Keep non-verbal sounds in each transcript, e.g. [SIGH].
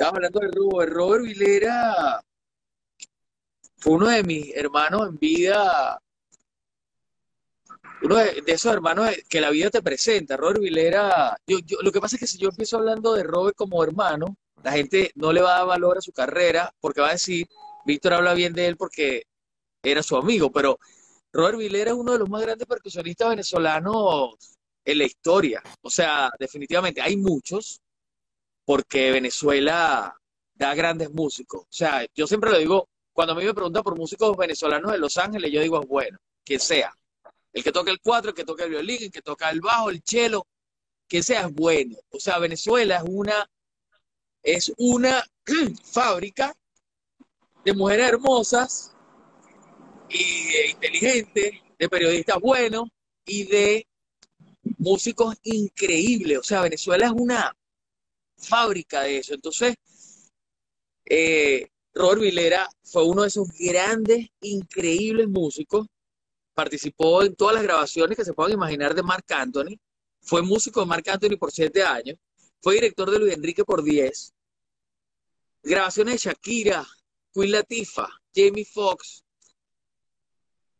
Estaba hablando de Robert. Robert Vilera fue uno de mis hermanos en vida, uno de, esos hermanos que la vida te presenta. Robert Vilera, yo, lo que pasa es que si yo empiezo hablando de Robert como hermano, la gente no le va a dar valor a su carrera porque va a decir, Víctor habla bien de él porque era su amigo, pero Robert Vilera es uno de los más grandes percusionistas venezolanos en la historia. O sea, definitivamente hay muchos, porque Venezuela da grandes músicos. O sea, yo siempre lo digo, cuando a mí me preguntan por músicos venezolanos de Los Ángeles, yo digo, bueno, quien sea. El que toque el cuatro, el que toque el violín, el que toca el bajo, el cello, que sea es bueno. O sea, Venezuela es una, es una [CLEARS THROAT] fábrica de mujeres hermosas y inteligentes, de periodistas buenos y de músicos increíbles. O sea, Venezuela es una fábrica de eso. Entonces, eh, Robert Vilera fue uno de esos grandes, increíbles músicos. Participó en todas las grabaciones que se puedan imaginar de Marc Anthony. Fue músico de Marc Anthony por siete años. Fue director de Luis Enrique por diez. Grabaciones de Shakira, Queen Latifah, Jamie Foxx.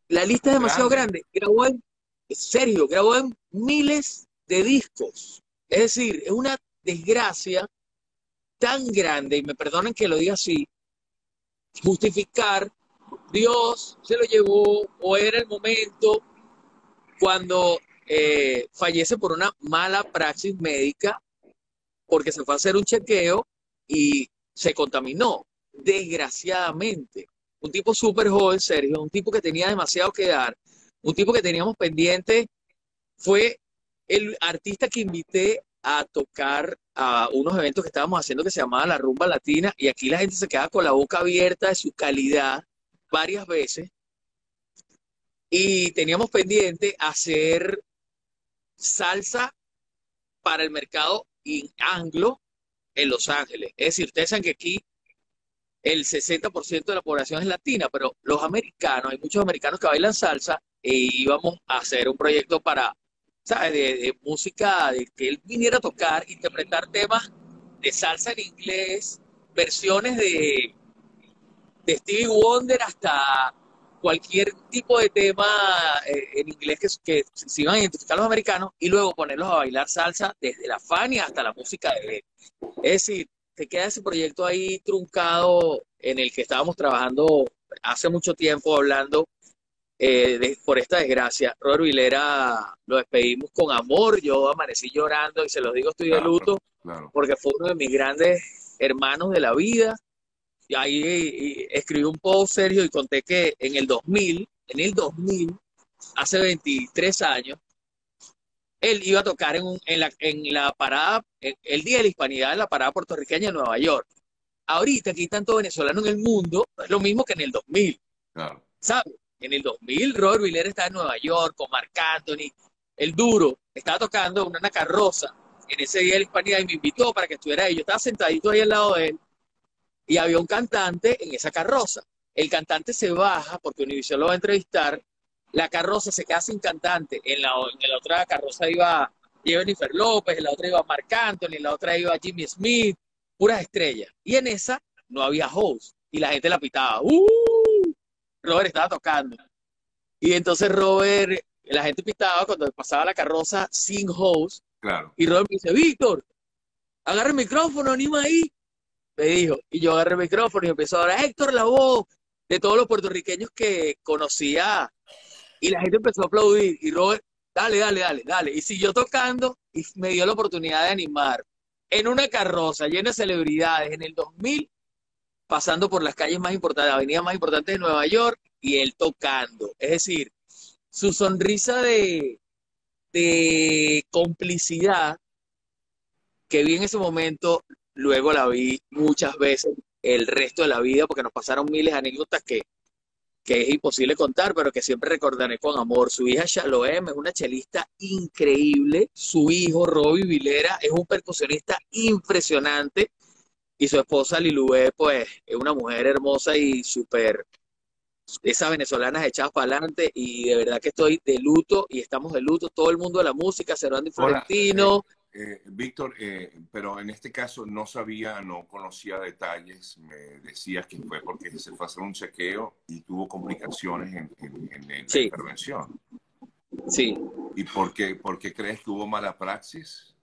La lista es demasiado grande. Grabó en, serio, grabó en miles de discos. Es decir, es una desgracia tan grande, y me perdonen que lo diga así, justificar, Dios se lo llevó o era el momento cuando eh, fallece por una mala praxis médica, porque se fue a hacer un chequeo y se contaminó, desgraciadamente. Un tipo súper joven, Sergio, un tipo que tenía demasiado que dar, un tipo que teníamos pendiente, fue el artista que invité a tocar a unos eventos que estábamos haciendo que se llamaba la rumba latina y aquí la gente se queda con la boca abierta de su calidad varias veces y teníamos pendiente hacer salsa para el mercado anglo en Los Ángeles. Es decir, ustedes saben que aquí el 60% de la población es latina, pero los americanos, hay muchos americanos que bailan salsa e íbamos a hacer un proyecto para de, música, de que él viniera a tocar, interpretar temas de salsa en inglés, versiones de, de Stevie Wonder hasta cualquier tipo de tema eh, en inglés que, que se iban a identificar los americanos y luego ponerlos a bailar salsa desde la Fania hasta la música de él. Es decir, te queda ese proyecto ahí truncado en el que estábamos trabajando hace mucho tiempo hablando eh, por esta desgracia. Robert Vilera lo despedimos con amor, yo amanecí llorando y se los digo, estoy de luto, porque fue uno de mis grandes hermanos de la vida. Y ahí escribí un post, Sergio, y conté que en el 2000, en el 2000, hace 23 años, él iba a tocar en, en, la, en la parada, el Día de la Hispanidad en la parada puertorriqueña en Nueva York. Ahorita aquí tanto venezolano en el mundo, es lo mismo que en el 2000. Claro. ¿Sabes? En el 2000, Robert Vilera estaba en Nueva York con Marc Anthony, el duro, estaba tocando una, carroza en ese día de la hispanidad y me invitó para que estuviera ahí. Yo estaba sentadito ahí al lado de él y había un cantante en esa carroza. El cantante se baja porque Univision lo va a entrevistar. La carroza se queda sin cantante. En la, en la otra carroza iba Jennifer López, en la otra iba Marc Anthony, en la otra iba Jimmy Smith, puras estrellas. Y en esa no había host y la gente la pitaba. ¡Uh! Robert estaba tocando. Y entonces Robert, la gente pitaba cuando pasaba la carroza sin host. Claro. Y Robert me dice, Víctor, agarra el micrófono, anima ahí. Me dijo. Y yo agarré el micrófono y empezó a hablar Héctor la voz de todos los puertorriqueños que conocía. Y la gente empezó a aplaudir. Y Robert, dale, dale, dale, dale. Y siguió tocando y me dio la oportunidad de animar en una carroza llena de celebridades en el 2000 pasando por las calles más importantes, avenidas más importantes de Nueva York, y él tocando. Es decir, su sonrisa de, de complicidad que vi en ese momento, luego la vi muchas veces el resto de la vida, porque nos pasaron miles de anécdotas que, que es imposible contar, pero que siempre recordaré con amor. Su hija Shaloem es una chelista increíble, su hijo Robbie Vilera es un percusionista impresionante, y su esposa Lilubé, pues, es una mujer hermosa y súper, esas venezolanas echadas para adelante, y de verdad que estoy de luto, y estamos de luto, todo el mundo de la música, Cervando y Florentino, eh, Víctor, eh, pero en este caso no sabía, no conocía detalles. Me decías que fue porque se fue a hacer un chequeo y tuvo complicaciones en, en, la intervención. Sí. ¿Y por qué, por qué crees que hubo mala praxis?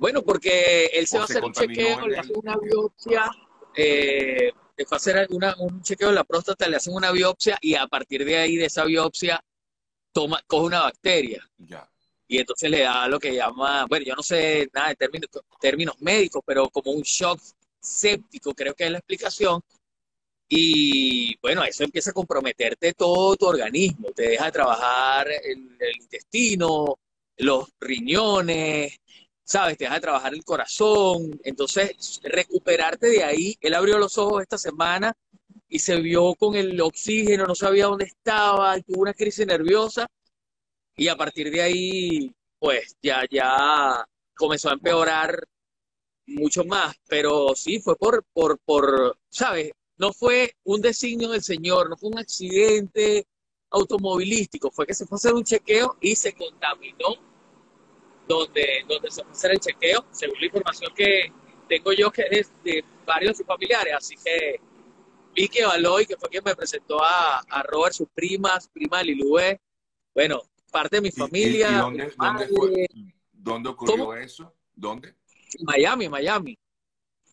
Bueno, porque él se va a hacer un chequeo, le hace una biopsia, eh, le fue a hacer un chequeo de la próstata, le hacen una biopsia y a partir de ahí, de esa biopsia, toma, coge una bacteria. Ya y entonces le da lo que llama, bueno, yo no sé nada de términos, términos médicos, pero como un shock séptico, creo que es la explicación. Y bueno, eso empieza a comprometerte todo tu organismo, te deja de trabajar el, el intestino, los riñones, ¿sabes? Te deja de trabajar el corazón. Entonces, recuperarte de ahí, él abrió los ojos esta semana y se vio con el oxígeno, no sabía dónde estaba, tuvo una crisis nerviosa y a partir de ahí, pues ya, ya comenzó a empeorar mucho más, pero sí, fue por, por, por, ¿sabes? No fue un designio del Señor, no fue un accidente automovilístico, fue que se fue a hacer un chequeo y se contaminó donde, donde se hacer el chequeo, según la información que tengo yo que es de varios de sus familiares, así que Vicky Baloy, que fue quien me presentó a, a Robert, sus primas, prima Lilue, bueno, parte de mi familia. ¿Y, dónde, ocurrió eso? ¿Dónde? Miami, Miami.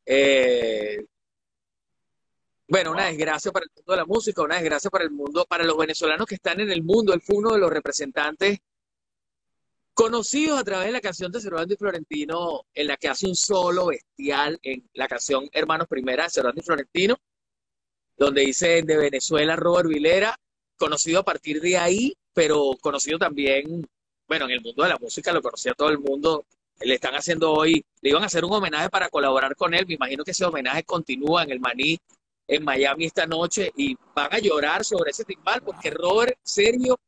Eh, bueno, una desgracia para el mundo de la música, una desgracia para el mundo, para los venezolanos que están en el mundo. Él fue uno de los representantes conocidos a través de la canción de Cervantes y Florentino, en la que hace un solo bestial en la canción Hermanos Primera de Cervantes y Florentino, donde dice de Venezuela Robert Vilera, conocido a partir de ahí pero conocido también, bueno, en el mundo de la música lo conocía todo el mundo. Le están haciendo hoy, le iban a hacer un homenaje para colaborar con él. Me imagino que ese homenaje continúa en el Maní, en Miami esta noche, y van a llorar sobre ese timbal, porque Robert, serio,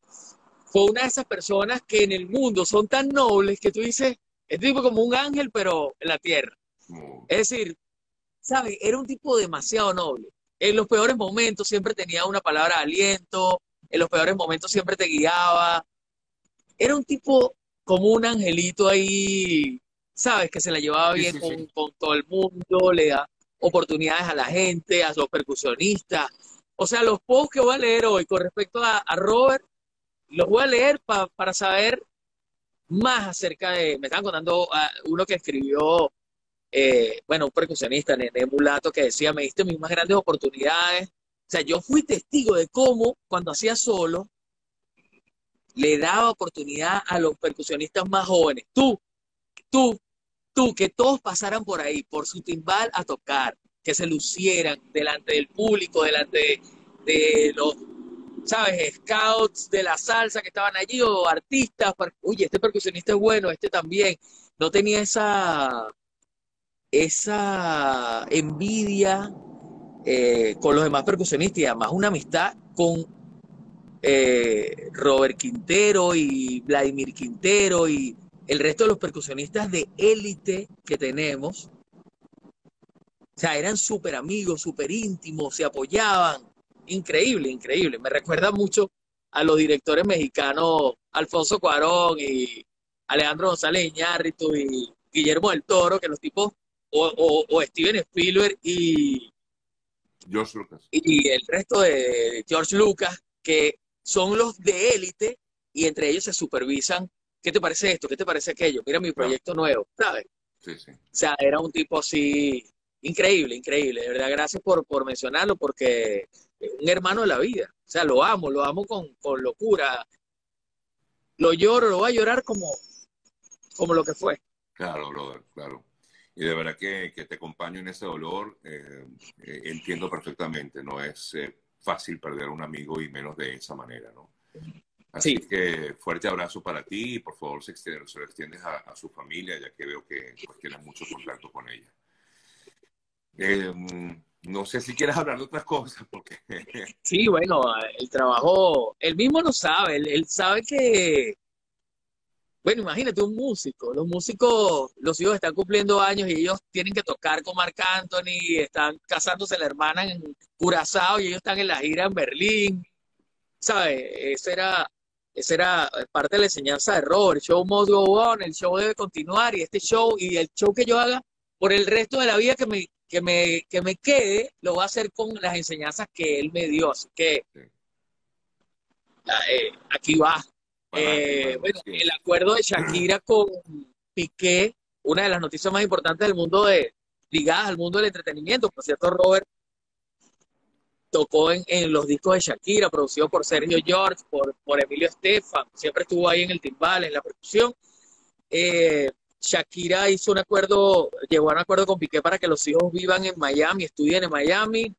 fue una de esas personas que en el mundo son tan nobles que tú dices, es tipo como un ángel, pero en la tierra. Es decir, ¿sabes? Era un tipo demasiado noble. En los peores momentos siempre tenía una palabra de aliento, en los peores momentos siempre te guiaba. Era un tipo como un angelito ahí, ¿sabes? Que se la llevaba bien con, todo el mundo, le da oportunidades a la gente, a los percusionistas. O sea, los posts que voy a leer hoy con respecto a, Robert, los voy a leer para saber más acerca de. Me estaban contando ah, uno que escribió, eh, bueno, un percusionista, Nene Mulato, que decía: Me diste mis más grandes oportunidades o sea, yo fui testigo de cómo cuando hacía solo, le daba oportunidad a los percusionistas más jóvenes. Tú, tú, tú, que todos pasaran por ahí, por su timbal a tocar, que se lucieran delante del público, delante de, los, ¿sabes? Scouts de la salsa que estaban allí o artistas. Oye, este percusionista es bueno, este también. No tenía esa, esa envidia eh, con los demás percusionistas y además una amistad con eh, Robert Quintero y Vladimir Quintero y el resto de los percusionistas de élite que tenemos. O sea, eran súper amigos, súper íntimos, se apoyaban. Increíble, increíble. Me recuerda mucho a los directores mexicanos Alfonso Cuarón y Alejandro González Iñárritu y Guillermo del Toro, que los tipos, o Steven Spielberg y, George Lucas. Y el resto de George Lucas, que son los de élite y entre ellos se supervisan. ¿Qué te parece esto? ¿Qué te parece aquello? Mira mi proyecto nuevo, ¿sabes? Sí, sí. O sea, era un tipo así increíble, increíble. De verdad, gracias por, por mencionarlo porque es un hermano de la vida. O sea, lo amo, lo amo con, con locura. Lo lloro, lo voy a llorar como, como lo que fue. Claro, brother, claro y de verdad que, te acompaño en ese dolor. Eh, eh, entiendo perfectamente, no es eh, fácil perder a un amigo y menos de esa manera, ¿no? Así que fuerte abrazo para ti y por favor se, extiendes, se lo extiendes a, su familia, ya que veo que pues, tienes mucho contacto con ella. No sé si quieres hablar de otras cosas, porque... [LAUGHS] Sí, bueno, el trabajo, él mismo no sabe, él sabe que bueno, imagínate un músico. Los músicos, los hijos están cumpliendo años y ellos tienen que tocar con Marc Anthony, están casándose la hermana en Curazao y ellos están en la gira en Berlín. ¿Sabes? Ese era, Esa era parte de la enseñanza de Robert. El show must go on, el show debe continuar y este show y el show que yo haga por el resto de la vida que me, que me, que me quede, lo voy a hacer con las enseñanzas que él me dio. Así que eh, aquí va. Eh, bueno, el acuerdo de Shakira [CLEARS THROAT] con Piqué, una de las noticias más importantes del mundo de ligadas al mundo del entretenimiento. Por cierto, Robert tocó en, en, los discos de Shakira, producido por Sergio George, por, por Emilio Estefan, siempre estuvo ahí en el timbal, en la percusión. Eh, Shakira hizo un acuerdo, llegó a un acuerdo con Piqué para que los hijos vivan en Miami, estudien en Miami.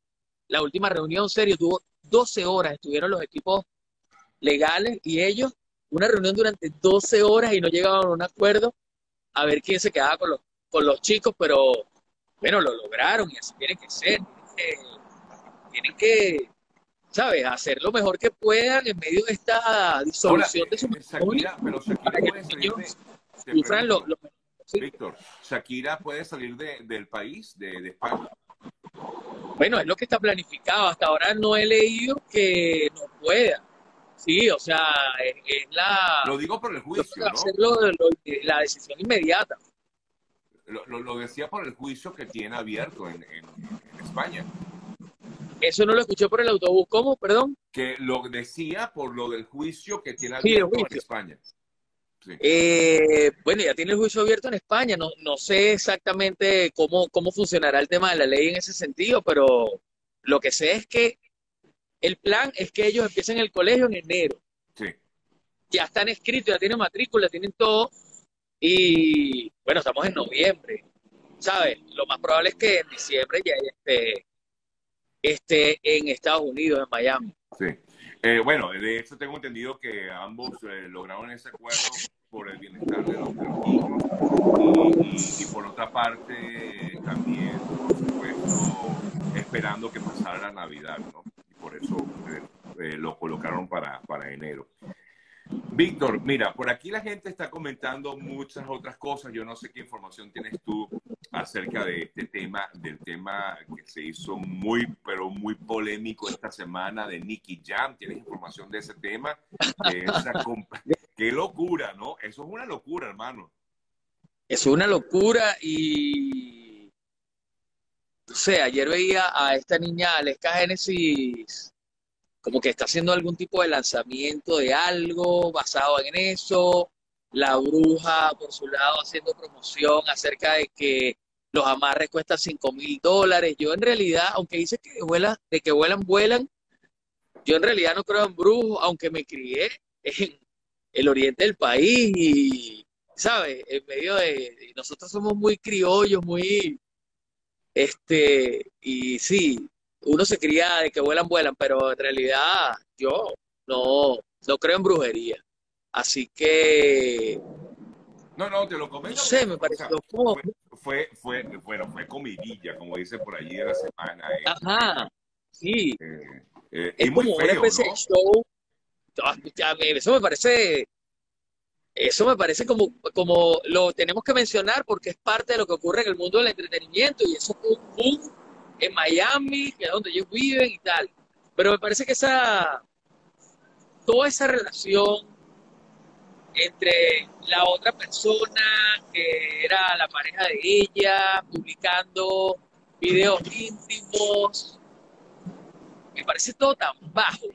La última reunión, serio, tuvo 12 horas, estuvieron los equipos legales y ellos, una reunión durante 12 horas y no llegaban a un acuerdo a ver quién se quedaba con los, con los chicos, pero bueno, lo lograron y así tiene que ser tienen que, ¿sabes?, hacer lo mejor que puedan en medio de esta disolución de su Shakira, pero Shakira puede lo, Víctor, Shakira puede salir de, del país, de, de, España. Bueno, es lo que está planificado. Hasta ahora no he leído que no pueda. Sí, o sea, es, la... Lo digo por el juicio, ¿no? Hacerlo, la decisión inmediata. Lo, lo, decía por el juicio que tiene abierto en, en, en España. Eso no lo escuché por el autobús. ¿Cómo? Perdón. Que lo decía por lo del juicio que tiene abierto en España. Eh, bueno, ya tiene el juicio abierto en España. No, no sé exactamente cómo, cómo funcionará el tema de la ley en ese sentido, pero lo que sé es que el plan es que ellos empiecen el colegio en enero. Sí. Ya están escritos, ya tienen matrícula, tienen todo. Y bueno, estamos en noviembre. ¿Sabes? Lo más probable es que en diciembre ya esté esté en Estados Unidos, en Miami. Sí. Eh, bueno, de hecho tengo entendido que ambos eh, lograron ese acuerdo por el bienestar de los, niños y, por otra parte también, por supuesto, esperando que pasara la Navidad, ¿no? Y por eso eh, lo colocaron para, para enero. Víctor, mira, por aquí la gente está comentando muchas otras cosas. Yo no sé qué información tienes tú acerca de este tema, del tema que se hizo muy, pero muy polémico esta semana de Nicky Jam. ¿Tienes información de ese tema? [LAUGHS] qué locura, ¿no? Eso es una locura, hermano. Es una locura y... O sea, ayer veía a esta niña, Aleska Genesis, como que está haciendo algún tipo de lanzamiento de algo basado en eso. La bruja, por su lado, haciendo promoción acerca de que los amarres cuestan 5 mil dólares. Yo en realidad, aunque dice que, vuela, de que vuelan, vuelan, yo en realidad no creo en brujos, aunque me crié en el oriente del país y, ¿sabes? En medio de... Nosotros somos muy criollos, muy... Este, y sí, uno se cría de que vuelan, vuelan, pero en realidad yo no, no creo en brujería. Así que... No, no, te lo comento. No sé, me pareció como... Fue, fue, bueno, fue comidilla, como dice por allí de la semana. Eh. Ajá, sí. Eh, eh, es como una especie de show. Ah, eso me parece eso me parece como, como lo tenemos que mencionar porque es parte de lo que ocurre en el mundo del entretenimiento y eso es un boom en Miami, que es donde ellos viven y tal. Pero me parece que esa, toda esa relación entre la otra persona, que era la pareja de ella, publicando videos íntimos, me parece todo tan bajo,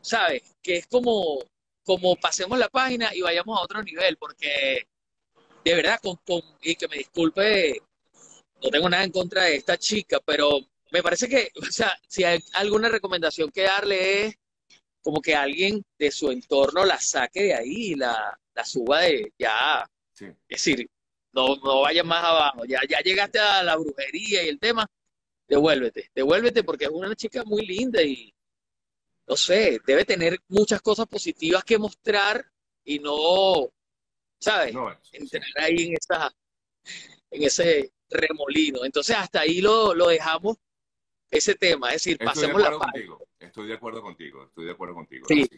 ¿sabes? Que es como, como pasemos la página y vayamos a otro nivel, porque de verdad, y que me disculpe no tengo nada en contra de esta chica, pero me parece que, o sea, si hay alguna recomendación que darle es como que alguien de su entorno la saque de ahí y la, la suba de ya. Es decir, no, no vayas más abajo. Ya, ya llegaste a la brujería y el tema, devuélvete, devuélvete porque es una chica muy linda y no sé, debe tener muchas cosas positivas que mostrar y no, ¿sabes? Entrar ahí en esa, en ese remolino. Entonces, hasta ahí lo, lo dejamos ese tema, es decir, pasemos la contigo, Estoy de acuerdo contigo, estoy de acuerdo contigo. Sí.